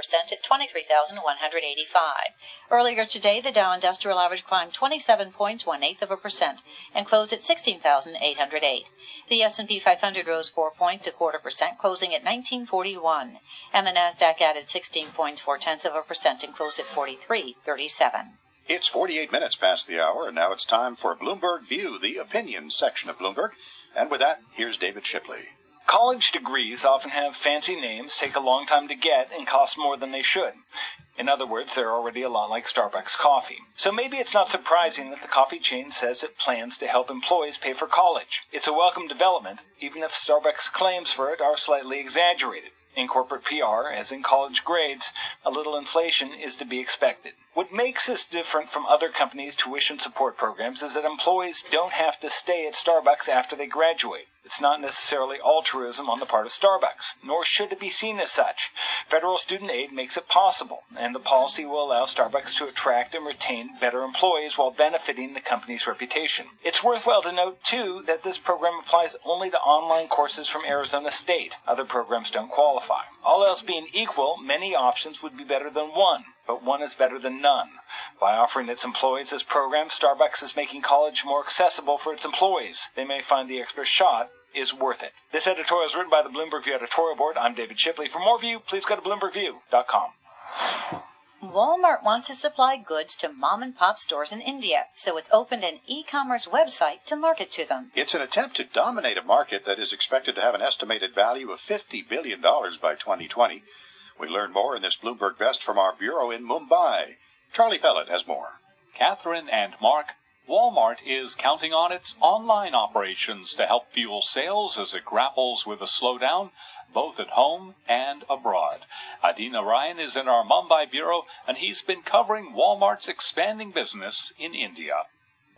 percent at 23,185. Earlier today, the Dow Industrial Average climbed 27 points, one eighth of a percent, and closed at 16,808. The S&P 500 rose four points, a quarter percent, closing at 1941, and the Nasdaq added 16 points, four tenths of a percent, and closed at 4337. It's 48 minutes past the hour, and now it's time for Bloomberg View, the opinion section of Bloomberg. And with that, here's David Shipley. College degrees often have fancy names, take a long time to get, and cost more than they should. In other words, they're already a lot like Starbucks coffee. So maybe it's not surprising that the coffee chain says it plans to help employees pay for college. It's a welcome development, even if Starbucks' claims for it are slightly exaggerated. In corporate PR, as in college grades, a little inflation is to be expected. What makes this different from other companies' tuition support programs is that employees don't have to stay at Starbucks after they graduate. It's not necessarily altruism on the part of Starbucks, nor should it be seen as such. Federal student aid makes it possible, and the policy will allow Starbucks to attract and retain better employees while benefiting the company's reputation. It's worthwhile to note, too, that this program applies only to online courses from Arizona State. Other programs don't qualify. All else being equal, many options would be better than one but one is better than none. By offering its employees this program, Starbucks is making college more accessible for its employees. They may find the extra shot is worth it. This editorial is written by the Bloomberg View editorial board. I'm David Shipley. For more View, please go to bloombergview.com. Walmart wants to supply goods to mom and pop stores in India, so it's opened an e-commerce website to market to them. It's an attempt to dominate a market that is expected to have an estimated value of $50 billion by 2020. We learn more in this Bloomberg Vest from our bureau in Mumbai. Charlie Pellet has more. Catherine and Mark, Walmart is counting on its online operations to help fuel sales as it grapples with a slowdown both at home and abroad. Adi Narayan is in our Mumbai bureau and he's been covering Walmart's expanding business in India.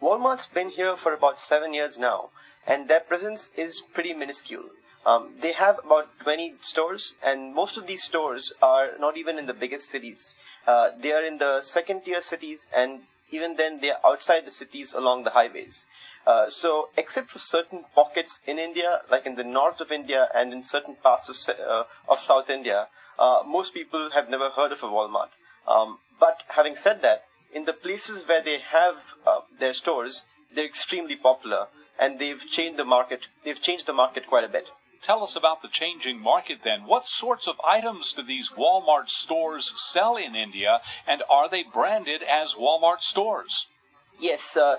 Walmart's been here for about seven years now, and their presence is pretty minuscule. Um, they have about 20 stores, and most of these stores are not even in the biggest cities. Uh, they are in the second tier cities, and even then, they are outside the cities along the highways. Uh, so, except for certain pockets in India, like in the north of India and in certain parts of, uh, of South India, uh, most people have never heard of a Walmart. Um, but having said that, in the places where they have uh, their stores, they're extremely popular, and they've changed the market. They've changed the market quite a bit. Tell us about the changing market then. What sorts of items do these Walmart stores sell in India, and are they branded as Walmart stores? Yes, uh,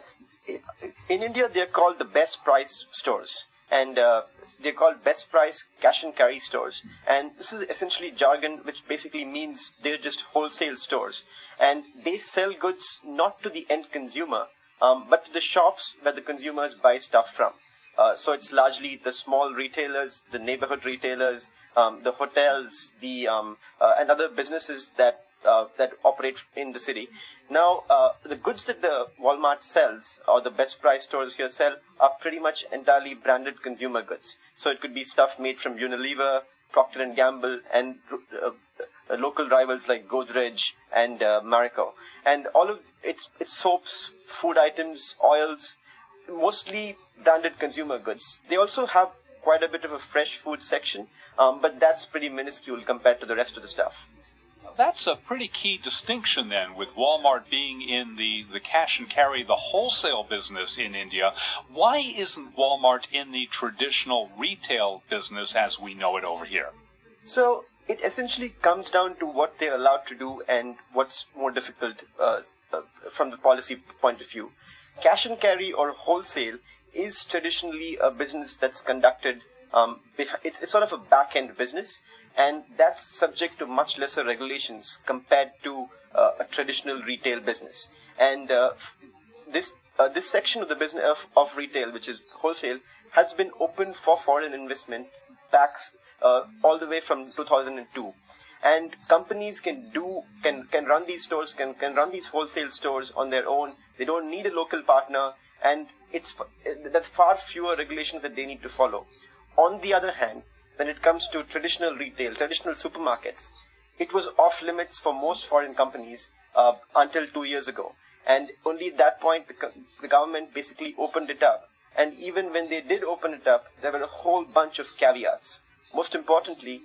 in India they're called the best price stores, and uh, they're called best price cash and carry stores. And this is essentially jargon, which basically means they're just wholesale stores, and they sell goods not to the end consumer, um, but to the shops where the consumers buy stuff from. Uh, so it's largely the small retailers, the neighborhood retailers, um, the hotels, the um, uh, and other businesses that uh, that operate in the city. Now, uh, the goods that the Walmart sells or the best price stores here sell are pretty much entirely branded consumer goods. So it could be stuff made from Unilever, Procter and Gamble, and uh, local rivals like Godrej and Marico, and all of its its soaps, food items, oils, mostly branded consumer goods. They also have quite a bit of a fresh food section, um, but that's pretty minuscule compared to the rest of the stuff. That's a pretty key distinction then, with Walmart being in the, the cash and carry, the wholesale business in India. Why isn't Walmart in the traditional retail business as we know it over here? So it essentially comes down to what they're allowed to do and what's more difficult uh, uh, from the policy point of view. Cash and carry or wholesale is traditionally a business that's conducted. Um, it's, it's sort of a back end business, and that's subject to much lesser regulations compared to uh, a traditional retail business. And uh, this uh, this section of the business of, of, retail, which is wholesale, has been open for foreign investment backs uh, all the way from 2002 and companies can do can can run these stores can can run these wholesale stores on their own they don't need a local partner and it's there's far fewer regulations that they need to follow. On the other hand, when it comes to traditional retail, traditional supermarkets, it was off limits for most foreign companies uh, until two years ago. And only at that point, the, the government basically opened it up. And even when they did open it up, there were a whole bunch of caveats. Most importantly,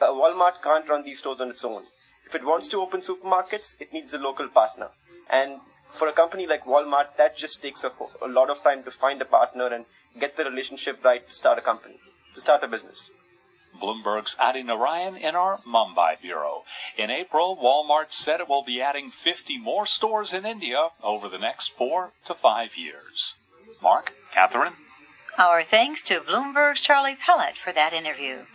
uh, Walmart can't run these stores on its own. If it wants to open supermarkets, it needs a local partner. And for a company like Walmart, that just takes a, a lot of time to find a partner and get the relationship right to start a company, to start a business. Bloomberg's Adi Narayan in our Mumbai bureau. In April, Walmart said it will be adding 50 more stores in India over the next four to five years. Mark, Catherine? Our thanks to Bloomberg's Charlie Pellet for that interview.